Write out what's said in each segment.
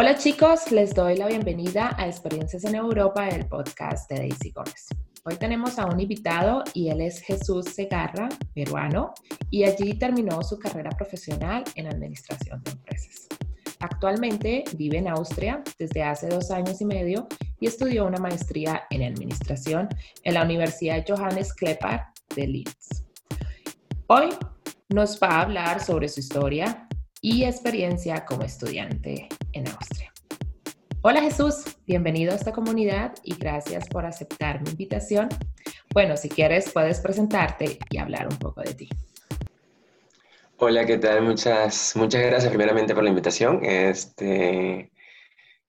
Hola chicos, les doy la bienvenida a Experiencias en Europa, el podcast de Daisy Gómez. Hoy tenemos a un invitado y él es Jesús Segarra, peruano, y allí terminó su carrera profesional en administración de empresas. Actualmente vive en Austria desde hace dos años y medio y estudió una maestría en administración en la Universidad Johannes Klepper de Linz. Hoy nos va a hablar sobre su historia, y experiencia como estudiante en Austria. Hola Jesús, bienvenido a esta comunidad y gracias por aceptar mi invitación. Bueno, si quieres puedes presentarte y hablar un poco de ti. Hola, ¿qué tal? Muchas, muchas gracias primeramente por la invitación. Este,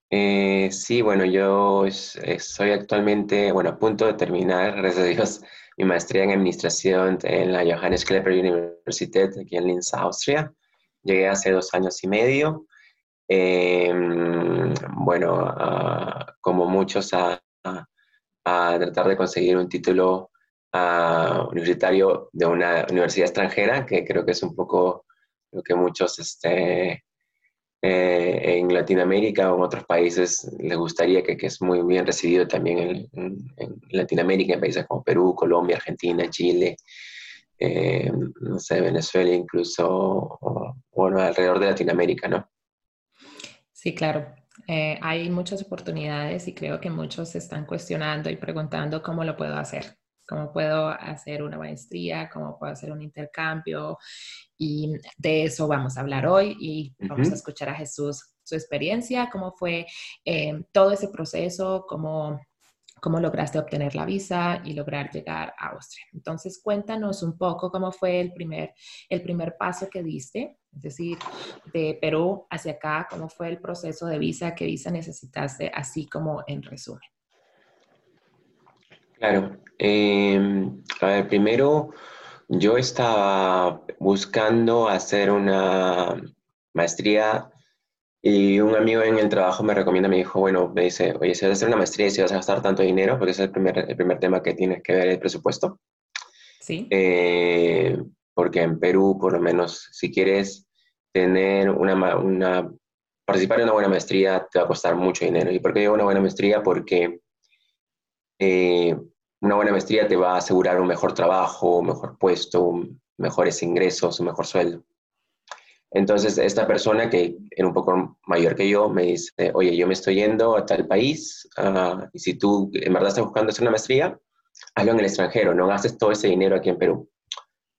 eh, sí, bueno, yo soy actualmente, bueno, a punto de terminar, gracias a Dios, mi maestría en administración en la Johannes Klepper Universität aquí en Linz, Austria. Llegué hace dos años y medio. Em, bueno, como muchos, a, tratar de conseguir un título universitario de una universidad extranjera, que creo que es un poco lo que muchos este, eh, en Latinoamérica o en otros países les gustaría, que, que es muy bien recibido también en, Latinoamérica, en países como Perú, Colombia, Argentina, Chile, eh, no sé, Venezuela incluso, o, bueno, alrededor de Latinoamérica, ¿no? Sí, claro. Eh, hay muchas oportunidades y creo que muchos se están cuestionando y preguntando cómo lo puedo hacer, cómo puedo hacer una maestría, cómo puedo hacer un intercambio. Y de eso vamos a hablar hoy y vamos a escuchar a Jesús su experiencia, cómo fue eh, todo ese proceso, cómo cómo lograste obtener la visa y lograr llegar a Austria. Entonces, cuéntanos un poco cómo fue el primer, el primer paso que diste, es decir, de Perú hacia acá, cómo fue el proceso de visa, qué visa necesitaste, así como en resumen. Claro. Em, a ver, primero yo estaba buscando hacer una maestría y un amigo en el trabajo me recomienda, me dijo, bueno, me dice, oye, si vas a hacer una maestría y si vas a gastar tanto dinero, porque ese es el primer, el primer tema que tienes que ver, el presupuesto. Sí. Eh, porque en Perú, por lo menos, si quieres tener una, una, participar en una buena maestría, te va a costar mucho dinero. ¿Y por qué digo una buena maestría? Porque eh, una buena maestría te va a asegurar un mejor trabajo, un mejor puesto, mejores ingresos, un mejor sueldo. Entonces, esta persona que era un poco mayor que yo me dice, oye, yo me estoy yendo a tal país ah, y si tú en verdad estás buscando hacer una maestría, hazlo en el extranjero, no gastes todo ese dinero aquí en Perú.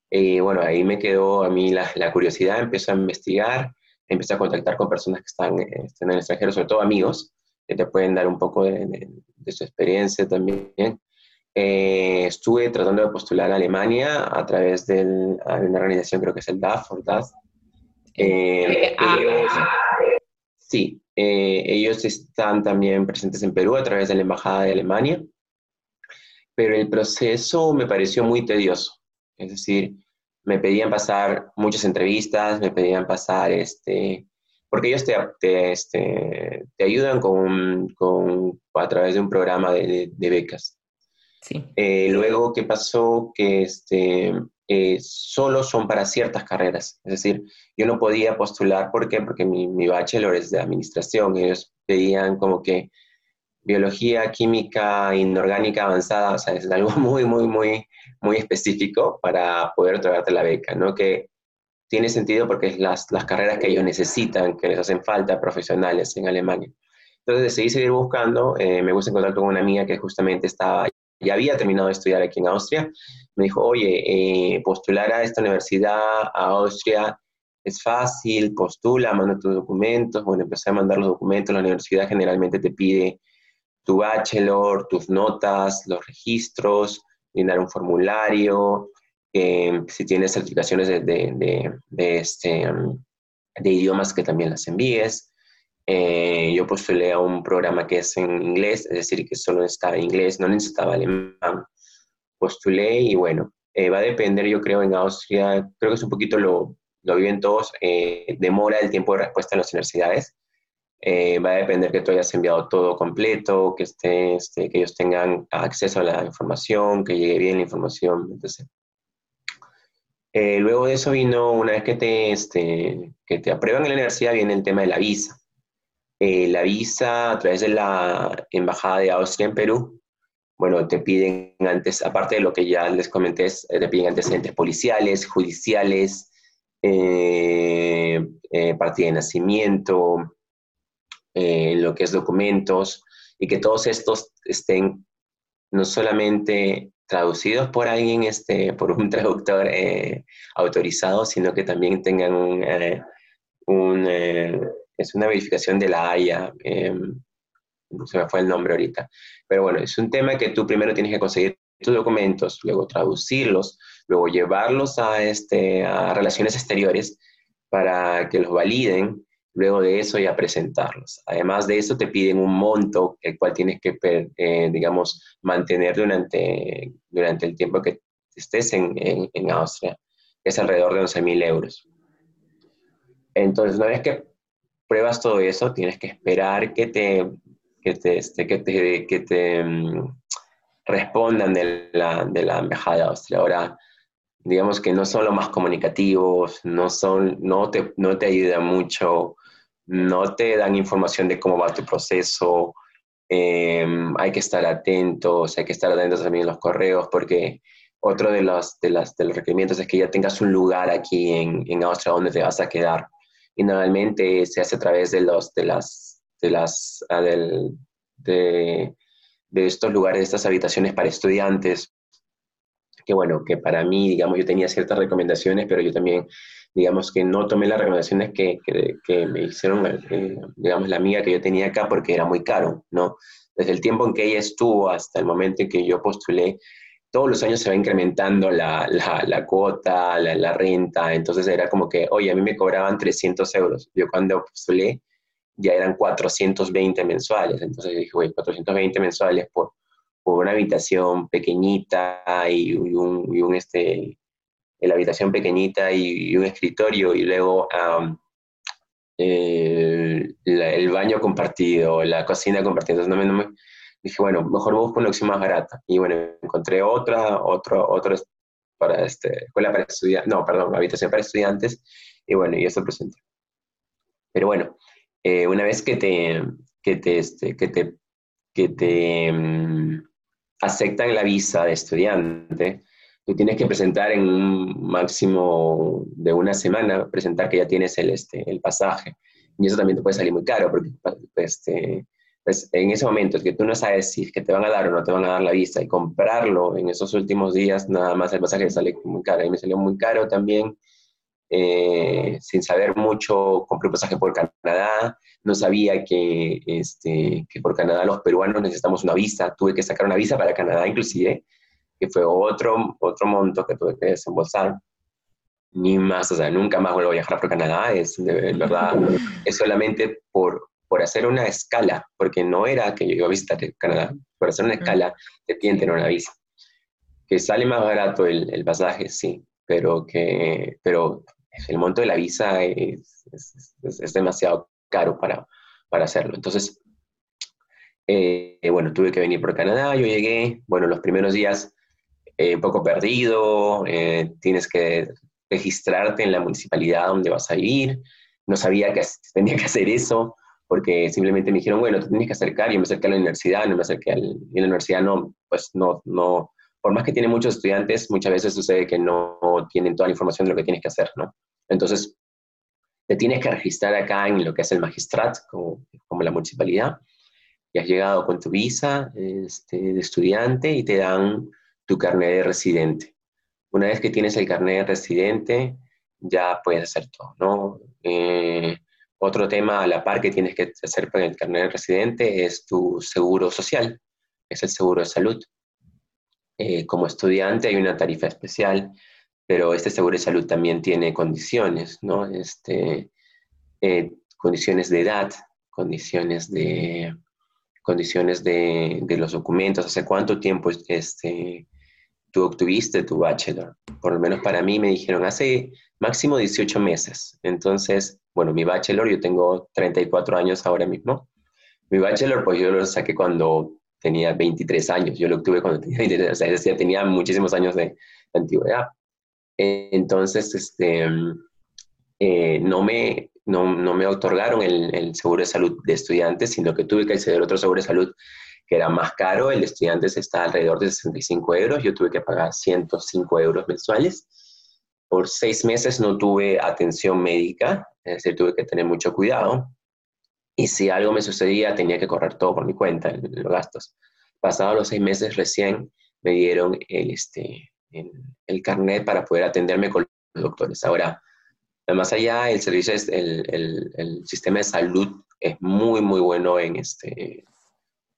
Y bueno, ahí me quedó a mí la, curiosidad, empecé a investigar, empecé a contactar con personas que están, en el extranjero, sobre todo amigos, que te pueden dar un poco de, su experiencia también. Eh, estuve tratando de postular a Alemania a través de una organización, creo que es el DAF, o DAF, eh, sí, eh, ellos están también presentes en Perú a través de la Embajada de Alemania, pero el proceso me pareció muy tedioso. Es decir, me pedían pasar muchas entrevistas, me pedían pasar, este, porque ellos te, este, te ayudan con, con, a través de un programa de, becas. Sí. Eh, luego, ¿qué pasó? Que este, eh, solo son para ciertas carreras. Es decir, yo no podía postular, ¿por qué? Porque mi, mi bachelor es de administración. Ellos pedían como que biología, química, inorgánica avanzada, o sea, es algo muy, muy, muy, muy específico para poder otorgarte la beca, ¿no? Que tiene sentido porque es las, las carreras que ellos necesitan, que les hacen falta profesionales en Alemania. Entonces decidí seguir buscando, eh, me puse en con una amiga que justamente estaba ya había terminado de estudiar aquí en Austria, me dijo, oye, eh, postular a esta universidad, a Austria, es fácil, postula, manda tus documentos. Bueno, empecé a mandar los documentos, la universidad generalmente te pide tu bachelor, tus notas, los registros, llenar un formulario, eh, si tienes certificaciones de, de, de, este, de idiomas que también las envíes. Eh, yo postulé a un programa que es en inglés, es decir, que solo estaba inglés, no necesitaba alemán. Postulé y bueno, eh, va a depender, yo creo, en Austria, creo que es un poquito lo, lo viven todos, eh, demora el tiempo de respuesta en las universidades. va a depender que tú hayas enviado todo completo, que, esté, este, que ellos tengan acceso a la información, que llegue bien la información. Entonces, luego de eso vino, una vez que te, este, que te aprueban en la universidad, viene el tema de la visa. Eh, la visa a través de la Embajada de Austria en Perú, bueno, te piden antes, aparte de lo que ya les comenté, eh, te piden antecedentes policiales, judiciales, eh, partida de nacimiento, lo que es documentos, y que todos estos estén no solamente traducidos por alguien, este, por un traductor autorizado, sino que también tengan un, un es una verificación de la Haya, no se me fue el nombre ahorita, pero bueno, es un tema que tú primero tienes que conseguir tus documentos, luego traducirlos, luego llevarlos a, este, a relaciones exteriores para que los validen, luego de eso ya presentarlos. Además de eso te piden un monto el cual tienes que, eh, digamos, mantener durante, durante el tiempo que estés en, en, en Austria, es alrededor de 11.000 euros. Entonces, una vez que pruebas todo eso, tienes que esperar que te, que te, este, que te, que te mm, respondan de la, de la Embajada de Austria. Ahora, digamos que no son los más comunicativos, no, son, no, te, no te ayudan mucho, no te dan información de cómo va tu proceso, em, hay que estar atentos, hay que estar atentos también en los correos, porque otro de los, de, las, de los requerimientos es que ya tengas un lugar aquí en, en Austria donde te vas a quedar y normalmente se hace a través de, los, de las, de, las, ah, de, de, estos lugares, de estas habitaciones para estudiantes, que bueno, que para mí, digamos, yo tenía ciertas recomendaciones, pero yo también, digamos, que no tomé las recomendaciones que, que, que me hicieron, eh, digamos, la amiga que yo tenía acá porque era muy caro, ¿no? Desde el tiempo en que ella estuvo hasta el momento en que yo postulé, todos los años se va incrementando la, la, cuota, la, la, renta, entonces era como que, oye, a mí me cobraban 300 euros. Yo cuando postulé ya eran 420 mensuales, entonces dije, güey, 420 mensuales por, por una habitación pequeñita y, un, y un, este, la habitación pequeñita y, un escritorio y luego el, el, baño compartido, la cocina compartida. Entonces no me dije, bueno, mejor busco una opción más barata. Y bueno, encontré otra, otro, otro para este, escuela para estudiantes, no, perdón, habitación para estudiantes, y bueno, y eso presenté. Pero bueno, eh, una vez que te, que te, este, que te, que te mm, aceptan la visa de estudiante, tú tienes que presentar en un máximo de una semana, presentar que ya tienes el, este, el pasaje. Y eso también te puede salir muy caro, porque este, pues en ese momento es que tú no sabes si es que te van a dar o no te van a dar la visa y comprarlo en esos últimos días, nada más el pasaje sale muy caro. Y me salió muy caro también, eh, sin saber mucho, compré un pasaje por Canadá, no sabía que, este, que por Canadá los peruanos necesitamos una visa, tuve que sacar una visa para Canadá inclusive, que fue otro, otro monto que tuve que desembolsar. Ni más, o sea, nunca más vuelvo a viajar por Canadá, es de verdad, es solamente por, por hacer una escala, porque no era que yo iba a visitar Canadá, por hacer una escala te piden tener una visa. Que sale más barato el, el pasaje, sí, pero que pero el monto de la visa es, es, demasiado caro para, para hacerlo. Entonces, eh, bueno, tuve que venir por Canadá, yo llegué, bueno, los primeros días eh, un poco perdido, eh, tienes que registrarte en la municipalidad donde vas a ir, no sabía que tenía que hacer eso, porque simplemente me dijeron, bueno, tú tienes que acercar, yo me acerqué a la universidad, no me acerqué al, y la universidad no, pues no, no, por más que tiene muchos estudiantes, muchas veces sucede que no tienen toda la información de lo que tienes que hacer, ¿no? Entonces, te tienes que registrar acá en lo que es el magistrat, como, como la municipalidad, y has llegado con tu visa este, de estudiante y te dan tu carnet de residente. Una vez que tienes el carnet de residente, ya puedes hacer todo, ¿no? Eh, otro tema a la par que tienes que hacer con el carnet de residente es tu seguro social, es el seguro de salud. Eh, como estudiante hay una tarifa especial, pero este seguro de salud también tiene condiciones, ¿no? Este, eh, condiciones de edad, condiciones de, condiciones de, de, los documentos, hace cuánto tiempo este, tú obtuviste tu bachelor. Por lo menos para mí me dijeron hace máximo 18 meses. Entonces, bueno, mi bachelor, yo tengo 34 años ahora mismo. Mi bachelor, pues yo lo saqué cuando tenía 23 años. Yo lo obtuve cuando tenía 23, o sea, decir, tenía muchísimos años de, antigüedad. Entonces, este, eh, no me, no, me otorgaron el, seguro de salud de estudiantes, sino que tuve que acceder a otro seguro de salud que era más caro, el de estudiantes está alrededor de 65 euros, yo tuve que pagar 105 euros mensuales. Por seis meses no tuve atención médica, es decir, tuve que tener mucho cuidado. Y si algo me sucedía, tenía que correr todo por mi cuenta, los gastos. Pasados los seis meses recién me dieron el, este, el, carnet para poder atenderme con los doctores. Ahora, más allá, el servicio, es, el, el, sistema de salud es muy, muy bueno en, este,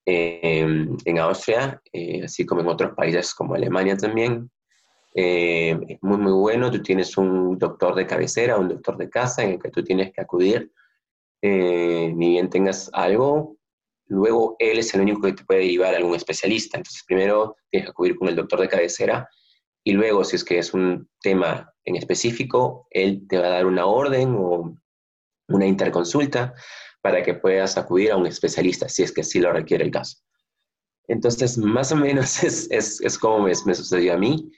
en Austria, eh, así como en otros países como Alemania también. Eh, es muy, muy bueno. Tú tienes un doctor de cabecera, un doctor de casa en el que tú tienes que acudir. Eh, ni bien tengas algo, luego él es el único que te puede llevar a algún especialista. Entonces, primero tienes que acudir con el doctor de cabecera y luego, si es que es un tema en específico, él te va a dar una orden o una interconsulta para que puedas acudir a un especialista, si es que sí lo requiere el caso. Entonces, más o menos es, es, es como me, me, sucedió a mí.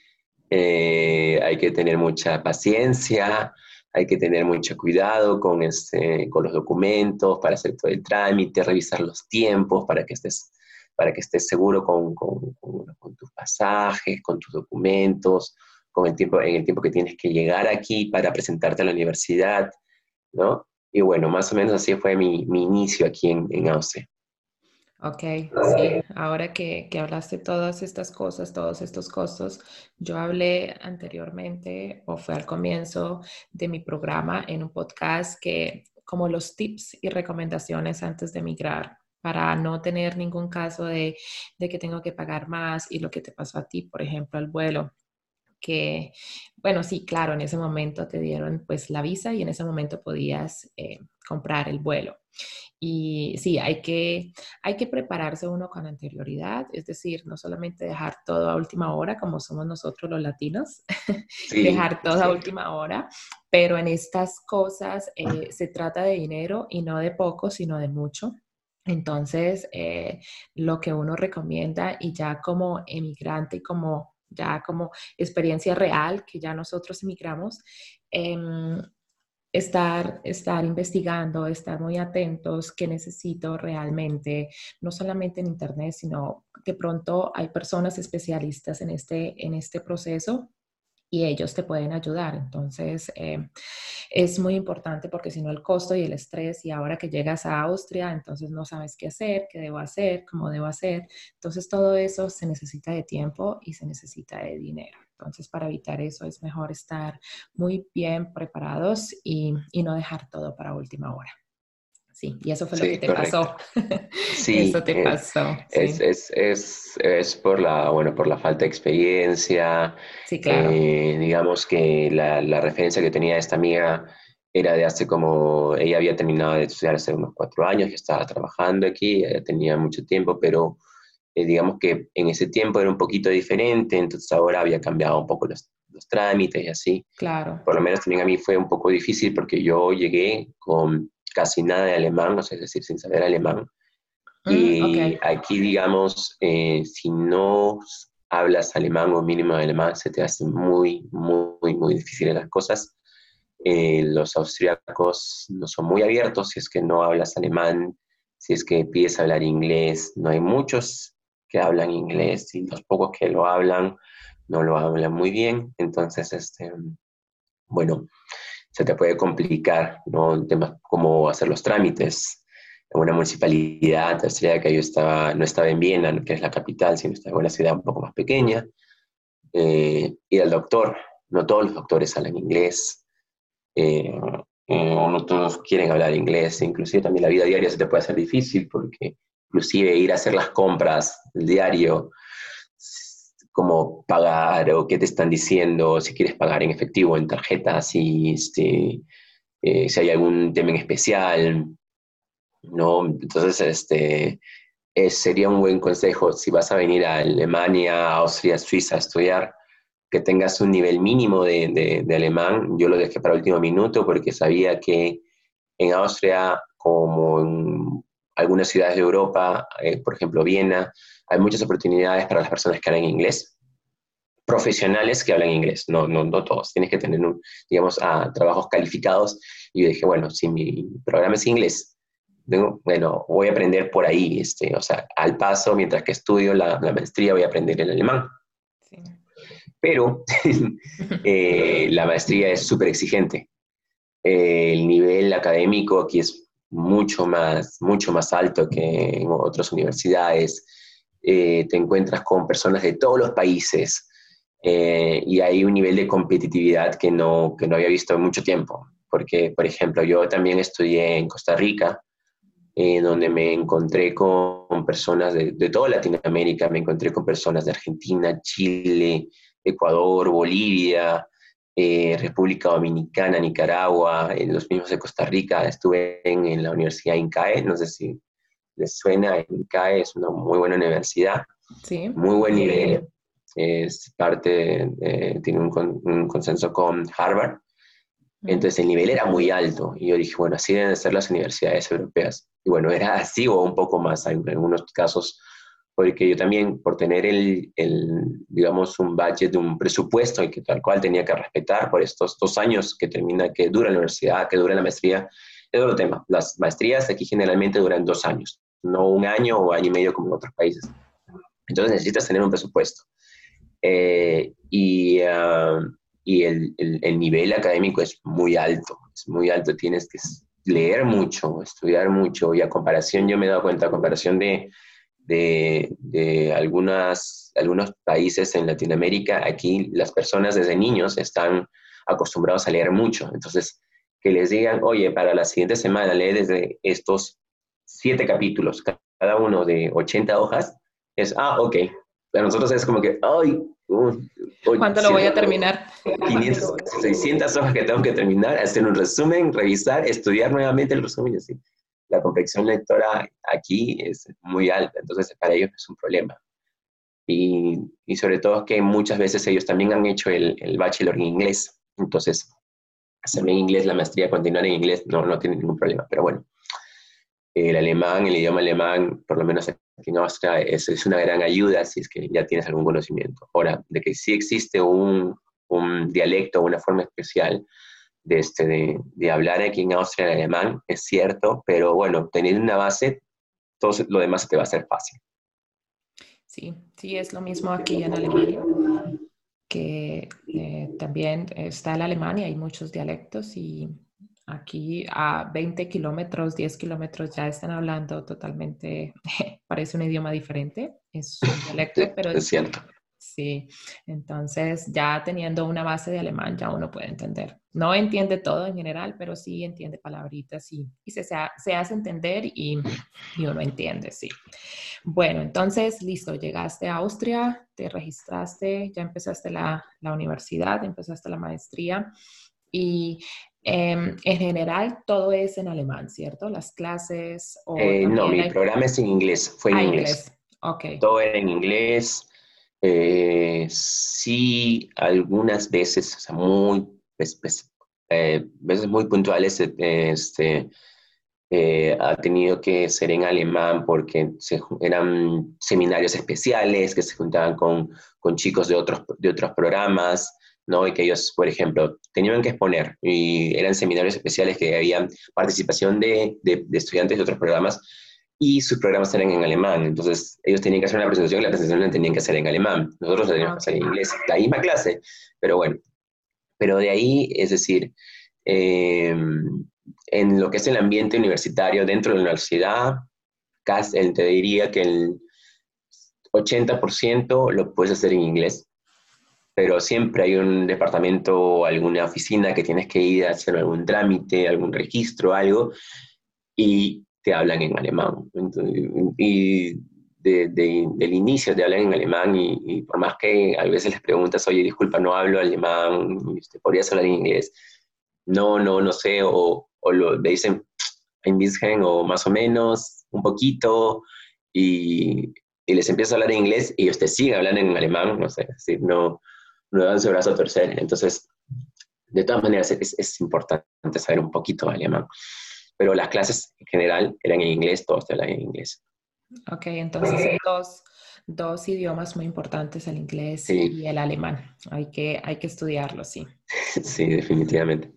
Eh, hay que tener mucha paciencia, hay que tener mucho cuidado con, este, con los documentos para hacer todo el trámite, revisar los tiempos para que estés para que estés seguro con, tus pasajes, con tus documentos, con el tiempo, en el tiempo que tienes que llegar aquí para presentarte a la universidad, ¿no? Y bueno, más o menos así fue mi, inicio aquí en, en Austria. Ok, sí, ahora que, que, hablaste todas estas cosas, todos estos costos, yo hablé anteriormente o fue al comienzo de mi programa en un podcast que como los tips y recomendaciones antes de emigrar para no tener ningún caso de, que tengo que pagar más y lo que te pasó a ti, por ejemplo, el vuelo que, bueno, sí, claro, en ese momento te dieron pues la visa y en ese momento podías eh, comprar el vuelo. Y sí, hay que, hay que prepararse uno con anterioridad, es decir, no solamente dejar todo a última hora, como somos nosotros los latinos, dejar todo a última hora, pero en estas cosas eh, se trata de dinero y no de poco, sino de mucho. Entonces, eh, lo que uno recomienda y ya como emigrante y como ya como experiencia real, que ya nosotros emigramos, em, estar, estar investigando, estar muy atentos que necesito realmente, no solamente en Internet, sino de pronto hay personas especialistas en este, en este proceso y ellos te pueden ayudar. Entonces, eh, es muy importante porque si no el costo y el estrés y ahora que llegas a Austria, entonces no sabes qué hacer, qué debo hacer, cómo debo hacer. Entonces, todo eso se necesita de tiempo y se necesita de dinero. Entonces, para evitar eso es mejor estar muy bien preparados y, y no dejar todo para última hora. Sí, y eso fue lo que te pasó. Sí, eso te pasó. Es, es, es, es, por, la, bueno, por la falta de experiencia. Sí, claro. Eh, digamos que la, la, referencia que tenía esta amiga era de hace como, ella había terminado de estudiar hace unos cuatro años, que estaba trabajando aquí, ella tenía mucho tiempo, pero eh, digamos que en ese tiempo era un poquito diferente, entonces ahora había cambiado un poco los, los trámites y así. Claro. Por lo menos también a mí fue un poco difícil porque yo llegué con casi nada de alemán, o sea, es decir, sin saber alemán. Mm, y aquí, digamos, eh, si no hablas alemán o mínimo alemán, se te hace muy, muy, muy difícil las cosas. Eh, los austríacos no son muy abiertos si es que no hablas alemán, si es que pides hablar inglés. No hay muchos que hablan inglés y los pocos que lo hablan no lo hablan muy bien. Entonces, este, bueno, se te puede complicar, ¿no? Temas como hacer los trámites en una municipalidad, sería que yo estaba, no estaba en Viena, que es la capital, sino estaba en una ciudad un poco más pequeña. Eh, ir al doctor, no todos los doctores hablan inglés, eh, eh, no todos quieren hablar inglés, inclusive también la vida diaria se te puede hacer difícil porque inclusive ir a hacer las compras, el diario, cómo pagar o qué te están diciendo, si quieres pagar en efectivo, en tarjeta, si, este, eh, si hay algún tema en especial, ¿no? Entonces, este, sería un buen consejo si vas a venir a Alemania, Austria, Suiza a estudiar, que tengas un nivel mínimo de, de, alemán. Yo lo dejé para el último minuto porque sabía que en Austria, como en algunas ciudades de Europa, eh, por ejemplo Viena, hay muchas oportunidades para las personas que hablan inglés. profesionales que hablan inglés, no, no, no todos, tienes que tener, digamos, a trabajos calificados. Y yo dije, bueno, si mi programa es inglés, bueno, voy a aprender por ahí, este, o sea, al paso, mientras que estudio la, la maestría, voy a aprender el alemán. Pero eh, la maestría es súper exigente. el nivel académico aquí es mucho más, mucho más alto que en otras universidades. Eh, te encuentras con personas de todos los países eh, y hay un nivel de competitividad que no, que no había visto en mucho tiempo. Porque, por ejemplo, yo también estudié en Costa Rica, eh, donde me encontré con personas de, de, toda Latinoamérica, me encontré con personas de Argentina, Chile, Ecuador, Bolivia, República Dominicana, Nicaragua, en los mismos de Costa Rica. Estuve en, la Universidad INCAE, no sé si les suena, INCAE es una muy buena universidad, sí. muy buen nivel. Es parte, tiene un, un, consenso con Harvard. Entonces el nivel era muy alto y yo dije, bueno, así deben ser las universidades europeas. Y bueno, era así o un poco más. En algunos casos porque yo también, por tener el, el, digamos, un budget, un presupuesto y que tal cual tenía que respetar por estos dos años que termina, que dura la universidad, que dura la maestría, es otro tema. Las maestrías aquí generalmente duran dos años, no un año o año y medio como en otros países. Entonces necesitas tener un presupuesto. Eh, y, uh, y el, el, el, nivel académico es muy alto, es muy alto, tienes que leer mucho, estudiar mucho, y a comparación, yo me he dado cuenta, a comparación de de, algunas, algunos países en Latinoamérica, aquí las personas desde niños están acostumbrados a leer mucho. Entonces, que les digan, oye, para la siguiente semana lee desde estos siete capítulos, cada uno de 80 hojas, es, ah, ok. Para nosotros es como que, ay, ¿cuánto lo voy a terminar? 500, 600 hojas que tengo que terminar, hacer un resumen, revisar, estudiar nuevamente el resumen y así la complexión lectora aquí es muy alta, entonces para ellos es un problema. Y, y sobre todo que muchas veces ellos también han hecho el, el bachelor en inglés, entonces hacerme en inglés, la maestría, continuar en inglés, no, no tiene ningún problema, pero bueno, el alemán, el idioma alemán, por lo menos aquí en Austria, es, es una gran ayuda si es que ya tienes algún conocimiento. Ahora, de que sí existe un, un dialecto, una forma especial, de, este, de, de, hablar aquí en Austria el alemán, es cierto, pero bueno, teniendo una base, todo lo demás te va a ser fácil. Sí, sí, es lo mismo aquí en Alemania, que eh, también está el alemán y hay muchos dialectos y aquí a 20 kilómetros, 10 kilómetros ya están hablando totalmente, parece un idioma diferente, es un dialecto, pero es cierto. Sí, entonces ya teniendo una base de alemán ya uno puede entender. No entiende todo en general, pero sí entiende palabritas y, y se, se, hace entender y, y, uno entiende, sí. Bueno, entonces, listo, llegaste a Austria, te registraste, ya empezaste la, la universidad, empezaste la maestría y eh, en general todo es en alemán, ¿cierto? Las clases. O eh, no, mi programa es en inglés, fue en ah, inglés. inglés. Okay. Todo era en inglés. Eh, sí, algunas veces, o sea, muy, pues, pues, eh, veces muy puntuales, eh, este, eh, ha tenido que ser en alemán porque se, eran seminarios especiales que se juntaban con, con, chicos de otros, de otros programas, ¿no? Y que ellos, por ejemplo, tenían que exponer y eran seminarios especiales que había participación de, de, de estudiantes de otros programas y sus programas eran en alemán. Entonces, ellos tenían que hacer una presentación y la presentación la tenían que hacer en alemán. Nosotros la teníamos que hacer en inglés, la misma clase, pero bueno. Pero de ahí, es decir, em, en lo que es el ambiente universitario dentro de la universidad, casi, te diría que el 80% lo puedes hacer en inglés, pero siempre hay un departamento, alguna oficina que tienes que ir a hacer algún trámite, algún registro, algo, y hablan en alemán. y de, del inicio te hablan en alemán y, por más que a veces les preguntas, oye, disculpa, no hablo alemán, este, ¿podrías hablar en inglés? No, no, no sé, o, o lo, le dicen ein bisschen o más o menos, un poquito, y, y les empieza a hablar en inglés y ellos te siguen hablando en alemán, no sé, es decir, no, no dan su brazo a torcer. Entonces, de todas maneras, es, es importante saber un poquito de alemán pero las clases en general eran en inglés, todos hablan en inglés. Ok, entonces hay dos, dos idiomas muy importantes, el inglés y el alemán. Hay que, hay que estudiarlo, sí. Sí, definitivamente.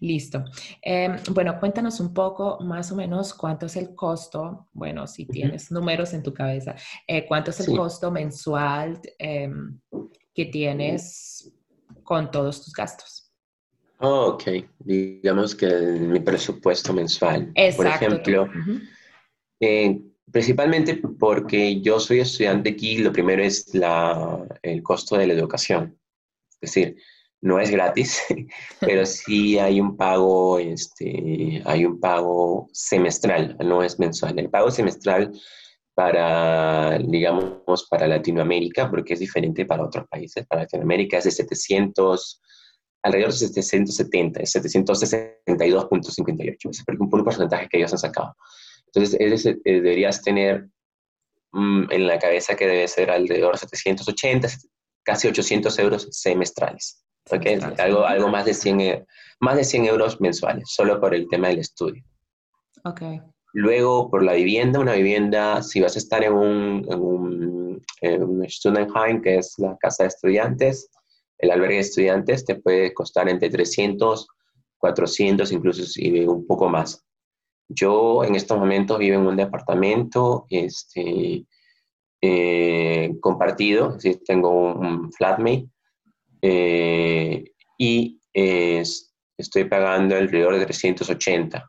Listo. Em, bueno, cuéntanos un poco más o menos cuánto es el costo, bueno, si tienes números en tu cabeza, eh, cuánto es el costo mensual em, que tienes con todos tus gastos. Oh, ok, digamos que mi presupuesto mensual. Por ejemplo, eh, principalmente porque yo soy estudiante aquí, lo primero es la, el costo de la educación. Es decir, no es gratis, pero sí hay un pago, este, hay un pago semestral, no es mensual. El pago semestral para, digamos, para Latinoamérica, porque es diferente para otros países, para Latinoamérica es de 700, alrededor de 770, es 762.58, es un porcentaje que ellos han sacado. Entonces, eh, deberías tener mm, en la cabeza que debe ser alrededor de 780, casi 800 euros semestrales. Okay, algo, algo más, de 100, e, más de 100 euros mensuales, solo por el tema del estudio. Okay. Luego, por la vivienda, una vivienda, si vas a estar en un, en un, que es la casa de estudiantes, el albergue de estudiantes, te puede costar entre 300, 400, incluso un poco más. Yo en estos momentos vivo en un departamento este, eh, compartido, tengo un flatmate eh, y estoy pagando alrededor de 380.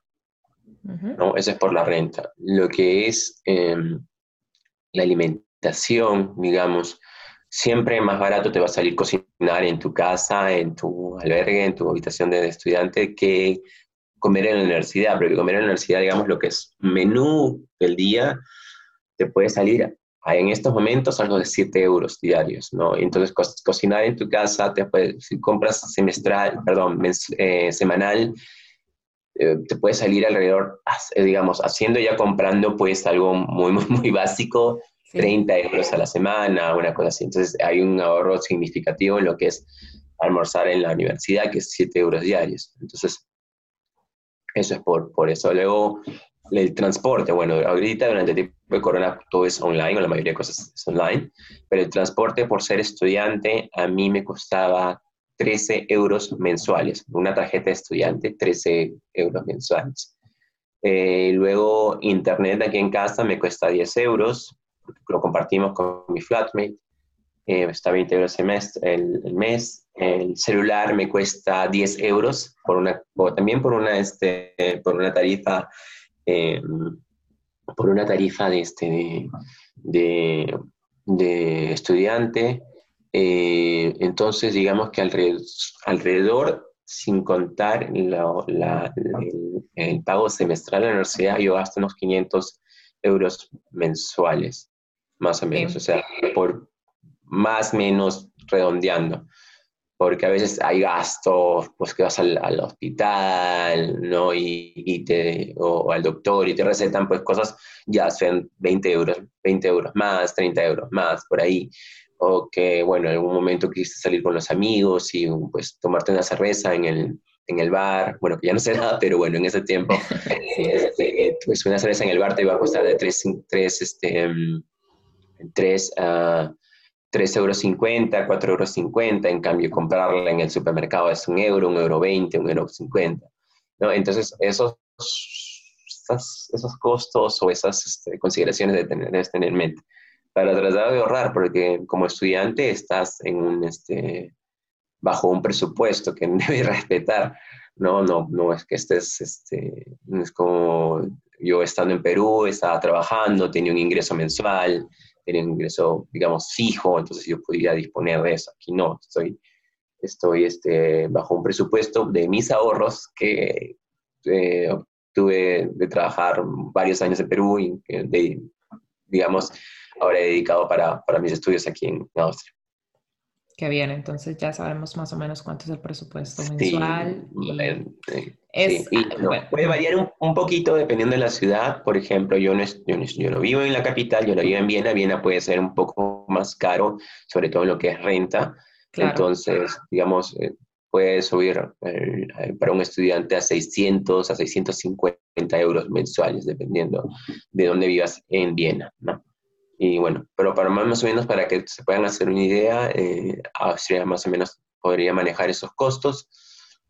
¿No? Eso es por la renta. Lo que es em, la alimentación, digamos, siempre más barato te va a salir cocinar en tu casa, en tu albergue, en tu habitación de estudiante, que comer en la universidad, porque comer en la universidad, digamos, lo que es menú del día, te puede salir en estos momentos algo de 7 euros diarios, ¿no? Entonces, cocinar en tu casa, te puede, si compras semestral, perdón, eh, semanal, eh, te puede salir alrededor, eh, digamos, haciendo ya comprando, pues algo muy, muy, muy básico, 30 euros a la semana, una cosa así. Entonces, hay un ahorro significativo en lo que es almorzar en la universidad, que es 7 euros diarios. Entonces, eso es por, por eso. Luego, el transporte, bueno, ahorita durante el tiempo de corona todo es online, o la mayoría de cosas es online, pero el transporte por ser estudiante a mí me costaba 13 euros mensuales. Una tarjeta de estudiante, 13 euros mensuales. Eh, luego, internet aquí en casa me cuesta 10 euros, lo compartimos con mi flatmate, eh, está 20 euros el mes, el, celular me cuesta 10 euros, por una, también por una, este, por una tarifa eh, por una tarifa de, este, de, de, estudiante. Eh, entonces, digamos que alrededor, sin contar el, pago semestral de la universidad, yo gasto unos 500 euros mensuales, más o menos, o sea, por más o menos redondeando porque a veces hay gastos, pues que vas al, hospital, ¿no? Y, te, o, al doctor y te recetan pues cosas, ya sean 20 euros, 20 euros más, 30 euros más, por ahí. O que, bueno, en algún momento quisiste salir con los amigos y pues tomarte una cerveza en el, en el bar, bueno, que ya no sé nada, pero bueno, en ese tiempo, este, pues una cerveza en el bar te iba a costar de 3, 3, este, 3 a... 3,50 euros, 4,50 euros, en cambio comprarla en el supermercado es un euro, un euro 20, un euro 50. ¿no? Entonces, esos, esos costos o esas este, consideraciones de tener, debes tener en mente para tratar de ahorrar, porque como estudiante estás en un, este, bajo un presupuesto que debes respetar. No, no, no es que estés, este, es como yo estando en Perú, estaba trabajando, tenía un ingreso mensual, tenía un ingreso, digamos, fijo, entonces yo podía disponer de eso. Aquí no, estoy, estoy este, bajo un presupuesto de mis ahorros que eh, tuve de trabajar varios años en Perú y, de, digamos, ahora he dedicado para, para mis estudios aquí en Austria. Qué bien, entonces ya sabemos más o menos cuánto es el presupuesto mensual. Sí, Puede variar un, poquito dependiendo de la ciudad. Por ejemplo, yo no, yo, no, yo no, vivo en la capital, yo no vivo en Viena. Viena puede ser un poco más caro, sobre todo en lo que es renta. Entonces, digamos, eh, puede subir eh, eh, para un estudiante a 600, a 650 euros mensuales, dependiendo de dónde vivas en Viena. ¿no? Y bueno, pero para más o menos para que se puedan hacer una idea, eh, Austria más o menos podría manejar esos costos,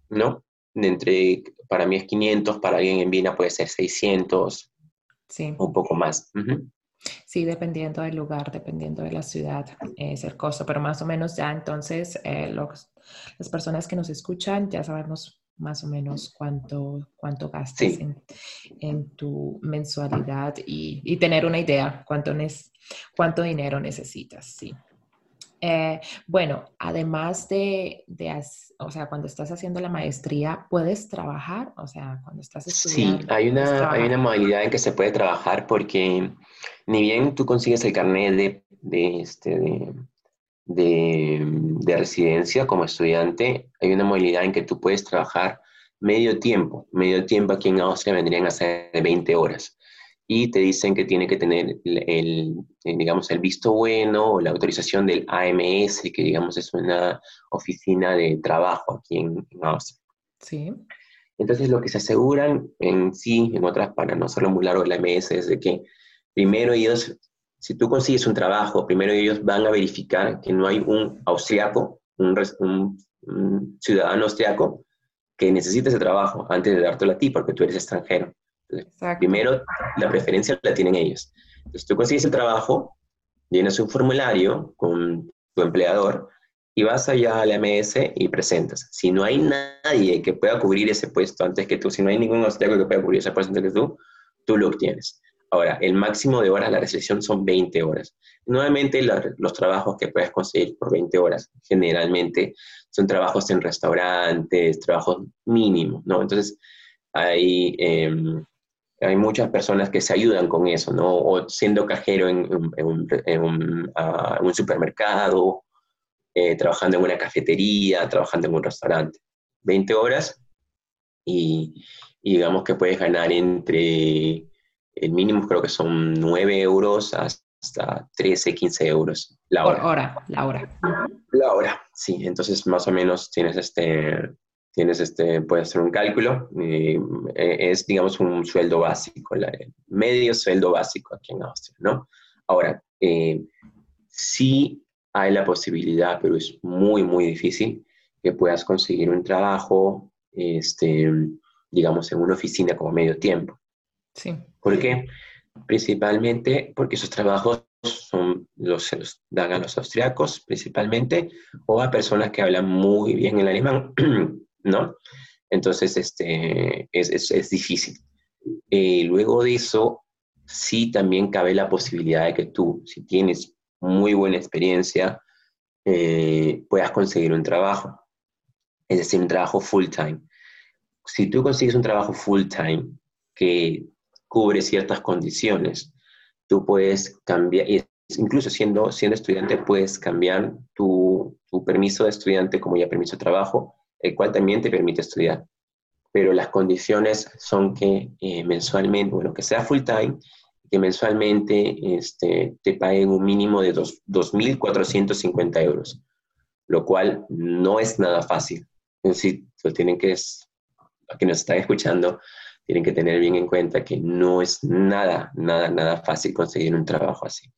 ¿no? entre, para mí es 500, para alguien en Viena puede ser 600, sí. un poco más. Sí, dependiendo del lugar, dependiendo de la ciudad, es el costo, pero más o menos ya entonces eh, los, las personas que nos escuchan ya sabemos más o menos cuánto, cuánto gastas en, en, tu mensualidad y, y, tener una idea cuánto, cuánto dinero necesitas, sí. Eh, bueno, además de, o sea, cuando estás haciendo la maestría, ¿puedes trabajar? O sea, cuando estás estudiando. Sí, hay una, hay una modalidad en que se puede trabajar porque ni bien tú consigues el carnet de, de, este, de, de, residencia como estudiante, hay una modalidad en que tú puedes trabajar medio tiempo. Medio tiempo aquí en Austria vendrían a ser de 20 horas y te dicen que tiene que tener el, eh, digamos, el visto bueno o la autorización del AMS, que digamos es una oficina de trabajo aquí en, Austria. Sí. Entonces lo que se aseguran en sí, en otras, para no hacerlo muy largo el AMS, es de que primero ellos, si tú consigues un trabajo, primero ellos van a verificar que no hay un austriaco, un, ciudadano austriaco que necesite ese trabajo antes de dártelo a ti porque tú eres extranjero. Primero, la preferencia la tienen ellos. Entonces, tú consigues el trabajo, llenas un formulario con tu empleador y vas allá a la MS y presentas. Si no hay nadie que pueda cubrir ese puesto antes que tú, si no hay ningún obstáculo que pueda cubrir ese puesto antes que tú, tú lo obtienes. Ahora, el máximo de horas, la restricción son 20 horas. Nuevamente, los trabajos que puedes conseguir por 20 horas generalmente son trabajos en restaurantes, trabajos mínimos, ¿no? Entonces, hay em, hay muchas personas que se ayudan con eso, ¿no? O siendo cajero en, un, ah, supermercado, eh, trabajando en una cafetería, trabajando en un restaurante. 20 horas y, digamos que puedes ganar entre, el mínimo creo que son 9 euros hasta 13, 15 euros la hora. Por hora, la hora. La hora, sí. Entonces más o menos tienes este, tienes este, puedes hacer un cálculo, y eh, es, digamos, un sueldo básico, medio sueldo básico aquí en Austria, ¿no? Ahora, eh, sí hay la posibilidad, pero es muy, muy difícil, que puedas conseguir un trabajo, este, digamos, en una oficina como medio tiempo. Sí. ¿Por qué? Principalmente porque esos trabajos son los, los dan a los austriacos principalmente o a personas que hablan muy bien el alemán ¿no? Entonces, este, es, es, difícil. Eh, luego de eso, sí también cabe la posibilidad de que tú, si tienes muy buena experiencia, eh, puedas conseguir un trabajo, es decir, un trabajo full time. Si tú consigues un trabajo full time que cubre ciertas condiciones, tú puedes cambiar, incluso siendo, siendo estudiante, puedes cambiar tu, tu permiso de estudiante como ya permiso de trabajo el cual también te permite estudiar. Pero las condiciones son que eh, mensualmente, bueno, que sea full time, que mensualmente este, te paguen un mínimo de 2.450 euros, lo cual no es nada fácil. Es decir, lo tienen que, los que nos están escuchando, tienen que tener bien en cuenta que no es nada, nada, nada fácil conseguir un trabajo así.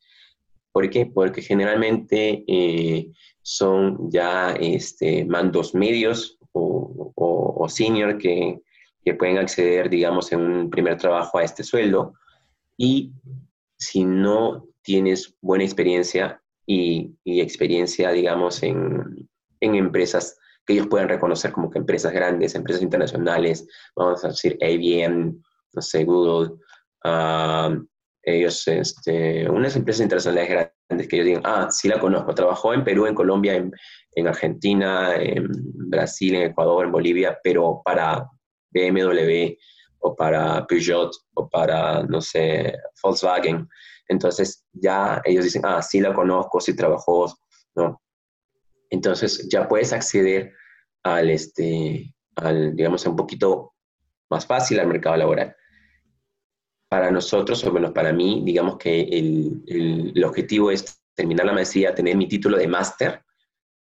¿Por qué? Porque generalmente eh, son ya este, mandos medios o, o, senior que, que, pueden acceder, digamos, en un primer trabajo a este sueldo. Y si no tienes buena experiencia y, y experiencia, digamos, en, en, empresas que ellos puedan reconocer como que empresas grandes, empresas internacionales, vamos a decir IBM, no sé, Google, ah, ellos, este, unas empresas internacionales grandes que ellos digan, ah, sí la conozco, trabajó en Perú, en Colombia, en, en, Argentina, en Brasil, en Ecuador, en Bolivia, pero para BMW o para Peugeot o para, no sé, Volkswagen. Entonces ya ellos dicen, ah, sí la conozco, sí trabajó, ¿no? Entonces ya puedes acceder al, este, al, digamos, un poquito más fácil al mercado laboral para nosotros, o menos para mí, digamos que el, el, objetivo es terminar la maestría, tener mi título de máster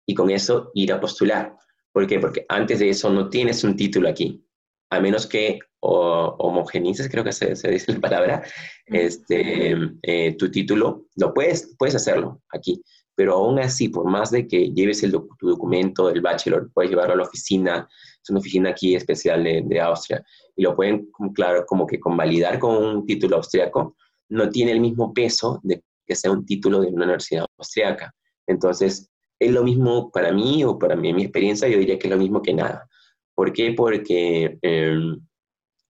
y con eso ir a postular. ¿Por qué? Porque antes de eso no tienes un título aquí, a menos que o homogenices, creo que se, se, dice la palabra, este, eh, tu título, lo puedes, puedes hacerlo aquí, pero aún así, por más de que lleves el tu documento del bachelor, puedes llevarlo a la oficina, es una oficina aquí especial de, de Austria, y lo pueden, claro, como que convalidar con un título austriaco, no tiene el mismo peso de que sea un título de una universidad austriaca. Entonces, es lo mismo para mí o para mí, mi experiencia, yo diría que es lo mismo que nada. ¿Por qué? Porque eh,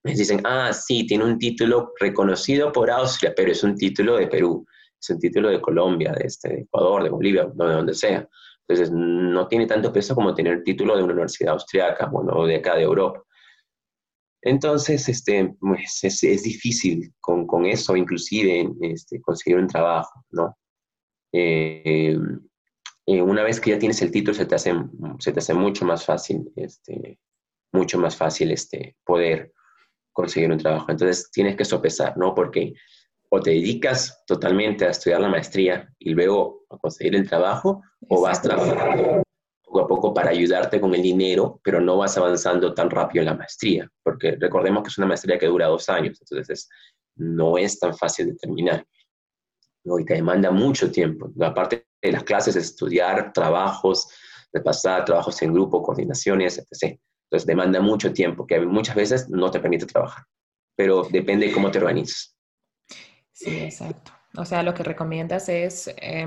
dicen, ah, sí, tiene un título reconocido por Austria, pero es un título de Perú, es un título de Colombia, de, este, Ecuador, de Bolivia, de donde sea. Entonces, no tiene tanto peso como tener el título de una universidad austriaca, bueno, de acá de Europa. Entonces, este, pues, es, es, difícil con, con, eso, inclusive, este, conseguir un trabajo, ¿no? Eh, eh, una vez que ya tienes el título, se te hace, se te hace mucho más fácil, este, mucho más fácil este, poder conseguir un trabajo. Entonces, tienes que sopesar, ¿no? Porque o te dedicas totalmente a estudiar la maestría y luego a conseguir el trabajo, o vas trabajando poco a poco para ayudarte con el dinero, pero no vas avanzando tan rápido en la maestría, porque recordemos que es una maestría que dura dos años, entonces no es tan fácil de terminar. ¿no? Y te demanda mucho tiempo. Aparte de las clases, estudiar trabajos, de pasar trabajos en grupo, coordinaciones, etc. Entonces demanda mucho tiempo, que muchas veces no te permite trabajar, pero depende de cómo te organizas. Sí, exacto. O sea, lo que recomiendas es eh,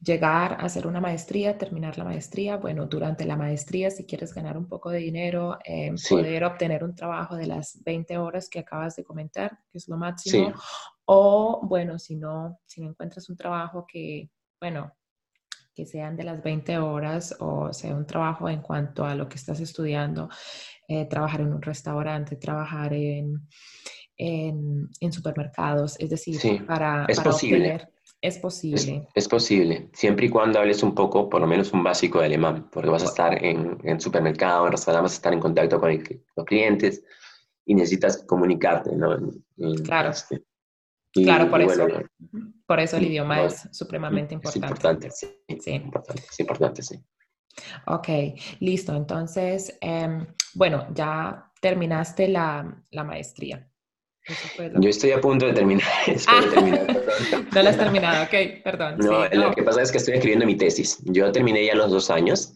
llegar a hacer una maestría, terminar la maestría. Bueno, durante la maestría, si quieres ganar un poco de dinero, eh, sí. poder obtener un trabajo de las 20 horas que acabas de comentar, que es lo máximo. Sí. O, bueno, si no, si no encuentras un trabajo que, bueno, que sean de las 20 horas o sea un trabajo en cuanto a lo que estás estudiando, eh, trabajar en un restaurante, trabajar en, en, en supermercados, es decir, sí, para, es para posible. obtener, es posible. Es, es, posible, siempre y cuando hables un poco, por lo menos un básico de alemán, porque vas a estar en, en supermercado, en restaurante, vas a estar en contacto con el, los clientes y necesitas comunicarte, ¿no? Claro. Este, y, claro, por eso. Bueno, por eso el idioma no, es supremamente importante. Es importante, sí. sí. Importante, es importante, sí. Ok, listo. Entonces, eh, bueno, ya terminaste la, la maestría. Yo estoy a punto de terminar. Ah, terminar no la has terminado, ok, perdón. No, sí, lo no. que pasa es que estoy escribiendo mi tesis. Yo terminé ya los dos años.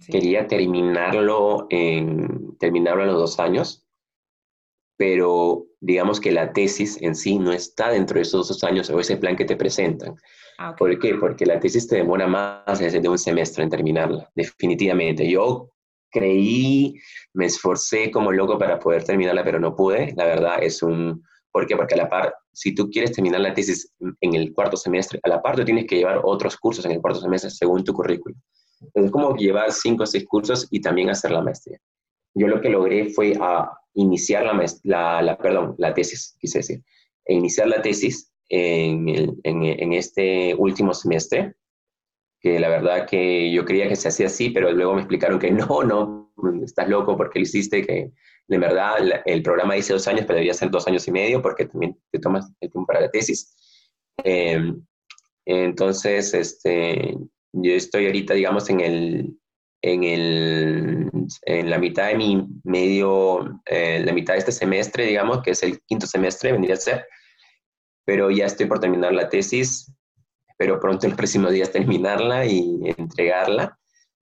Sí. Quería terminarlo en terminarlo en los dos años, pero digamos que la tesis en sí no está dentro de esos dos años o ese plan que te presentan. Ah, okay. ¿Por qué? Porque la tesis te demora más de un semestre en terminarla, definitivamente. Yo creí, me esforcé como loco para poder terminarla, pero no pude. La verdad es un... ¿Por qué? Porque a la par, si tú quieres terminar la tesis en el cuarto semestre, a la par tú tienes que llevar otros cursos en el cuarto semestre según tu currículum. Entonces, es como llevar cinco o seis cursos y también hacer la maestría. Yo lo que logré fue a iniciar la, la, la perdón, la tesis, quise decir, e iniciar la tesis en, el, en, en este último semestre, que la verdad que yo creía que se hacía así, pero luego me explicaron que no, no, estás loco porque lo hiciste, que en verdad el programa dice dos años, pero debería ser dos años y medio porque también te tomas el tiempo para la tesis. Eh, entonces, este, yo estoy ahorita, digamos, en el, en, el, en la mitad de mi medio, eh, la mitad de este semestre, digamos, que es el quinto semestre, vendría a ser, pero ya estoy por terminar la tesis pero pronto en los próximos días terminarla y entregarla,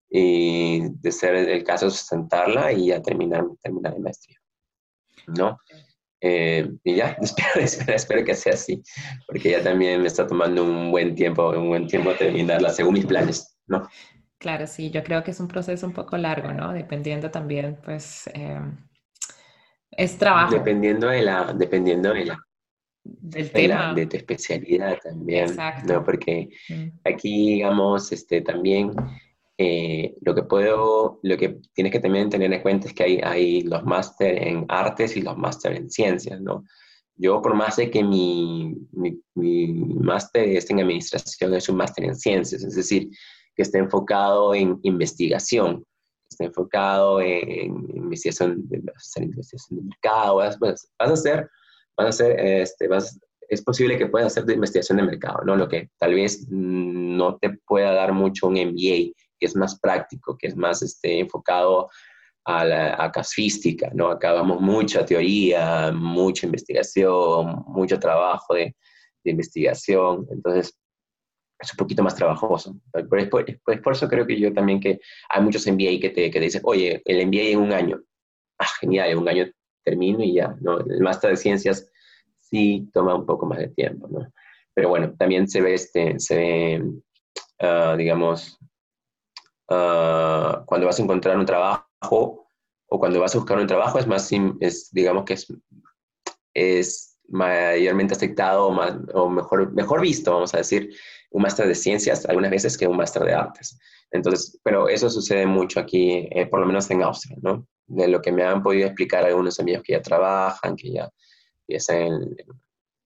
y de ser el caso sustentarla y ya terminar, terminar de maestría. ¿No? Eh, y ya, espero, espero, espero, que sea así, porque ya también me está tomando un buen tiempo, un buen tiempo terminarla según mis planes, ¿no? Claro, sí, yo creo que es un proceso un poco largo, ¿no? Dependiendo también, pues, eh, es trabajo. Dependiendo de la, dependiendo de la, del de tema. La, de tu especialidad también, Exacto. ¿no? Porque mm. aquí, digamos, este, también eh, lo que puedo, lo que tienes que también tener en cuenta es que hay, hay los máster en artes y los máster en ciencias, ¿no? Yo, por más de que mi, mi, mi máster es en administración, es un máster en ciencias, es decir, que está enfocado en investigación, está enfocado en investigación de, investigación de mercado, vas, vas a hacer vas a hacer, este, vas, es posible que puedas hacer de investigación de mercado, ¿no? Lo que tal vez no te pueda dar mucho un MBA, que es más práctico, que es más este, enfocado a la casística, ¿no? Acabamos mucha teoría, mucha investigación, mucho trabajo de, investigación, entonces es un poquito más trabajoso. Por, por, eso creo que yo también que hay muchos MBA que te, que te dicen, oye, el MBA en un año. Ah, genial, en un año termino y ya, ¿no? El máster de ciencias sí toma un poco más de tiempo, ¿no? Pero bueno, también se ve, este, se ve, uh, digamos, uh, cuando vas a encontrar un trabajo o cuando vas a buscar un trabajo es más, es, digamos que es, es mayormente aceptado o, más, o mejor, mejor visto, vamos a decir, un máster de ciencias algunas veces que un máster de artes. Entonces, pero eso sucede mucho aquí, eh, por lo menos en Austria, ¿no? De lo que me han podido explicar algunos amigos que ya trabajan, que ya, ya están,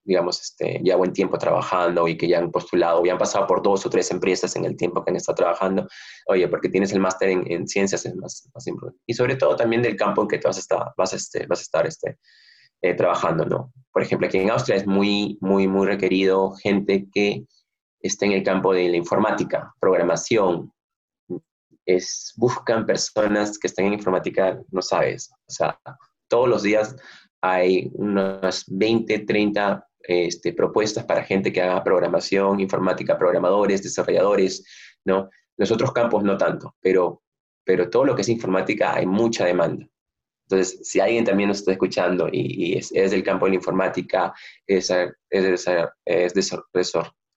digamos, este, ya buen tiempo trabajando y que ya han postulado, ya han pasado por dos o tres empresas en el tiempo que han estado trabajando. Oye, porque tienes el máster en, ciencias es más, importante. Y sobre todo también del campo en que te vas a estar, vas este, vas a estar este, eh, trabajando, ¿no? Por ejemplo, aquí en Austria es muy, muy, muy requerido gente que esté en el campo de la informática, programación. Es, buscan personas que estén en informática, no sabes, o sea, todos los días hay unas 20, 30 este, propuestas para gente que haga programación, informática, programadores, desarrolladores, ¿no? Los otros campos no tanto, pero, pero todo lo que es informática hay mucha demanda. Entonces, si alguien también nos está escuchando y, es, del campo de la informática, es, es, es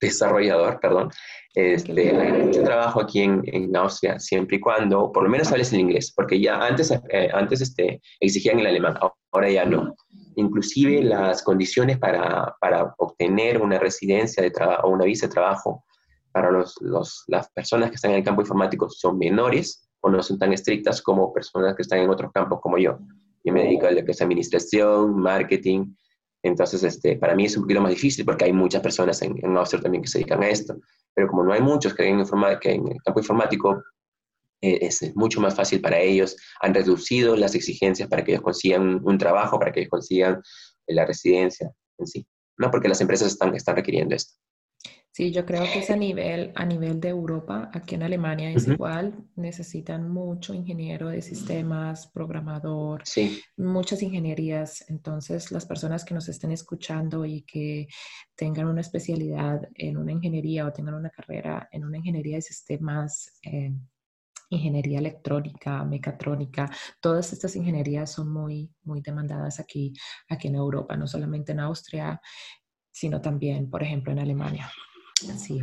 desarrollador, perdón, este, hay mucho trabajo aquí en, en, Austria, siempre y cuando, por lo menos hables el inglés, porque ya antes, eh, antes este, exigían el alemán, ahora ya no. Inclusive las condiciones para, para obtener una residencia de o una visa de trabajo para los, los, las personas que están en el campo informático son menores o no son tan estrictas como personas que están en otros campos como yo. Yo me dedico a lo que es administración, marketing. Entonces, este, para mí es un poquito más difícil porque hay muchas personas en, en Austria también que se dedican a esto. Pero como no hay muchos que, en, en el campo informático, eh, es mucho más fácil para ellos. Han reducido las exigencias para que ellos consigan un, trabajo, para que ellos consigan la residencia en sí. No porque las empresas están, están requiriendo esto. Sí, yo creo que es a nivel, a nivel de Europa, aquí en Alemania es igual, necesitan mucho ingeniero de sistemas, programador, muchas ingenierías. Entonces, las personas que nos estén escuchando y que tengan una especialidad en una ingeniería o tengan una carrera en una ingeniería de sistemas, eh, ingeniería electrónica, mecatrónica, todas estas ingenierías son muy, muy demandadas aquí, aquí en Europa, no solamente en Austria, sino también, por ejemplo, en Alemania. Así.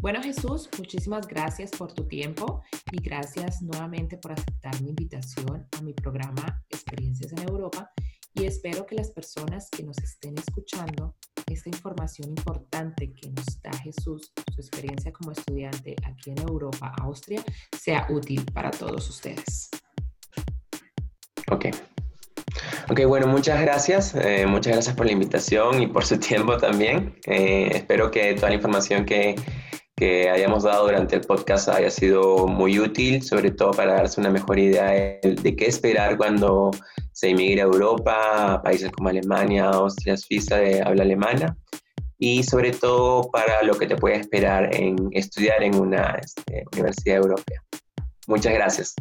Bueno, Jesús, muchísimas gracias por tu tiempo y gracias nuevamente por aceptar mi invitación a mi programa Experiencias en Europa y espero que las personas que nos estén escuchando esta información importante que nos da Jesús, su experiencia como estudiante aquí en Europa, Austria, sea útil para todos ustedes. Ok, bueno, muchas gracias. Eh, muchas gracias por la invitación y por su tiempo también. Eh, espero que toda la información que, que, hayamos dado durante el podcast haya sido muy útil, sobre todo para darse una mejor idea de, qué esperar cuando se inmigra a Europa, a países como Alemania, Austria, Suiza de habla alemana y sobre todo para lo que te puede esperar en estudiar en una este, universidad europea. Muchas gracias.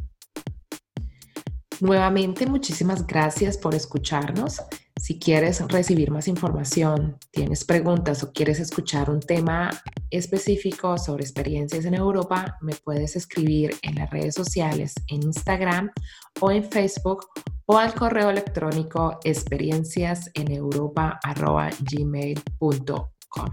Nuevamente, muchísimas gracias por escucharnos. Si quieres recibir más información, tienes preguntas o quieres escuchar un tema específico sobre experiencias en Europa, me puedes escribir en las redes sociales, en Instagram o en Facebook o al correo electrónico experienciaseneuropa.gmail.com.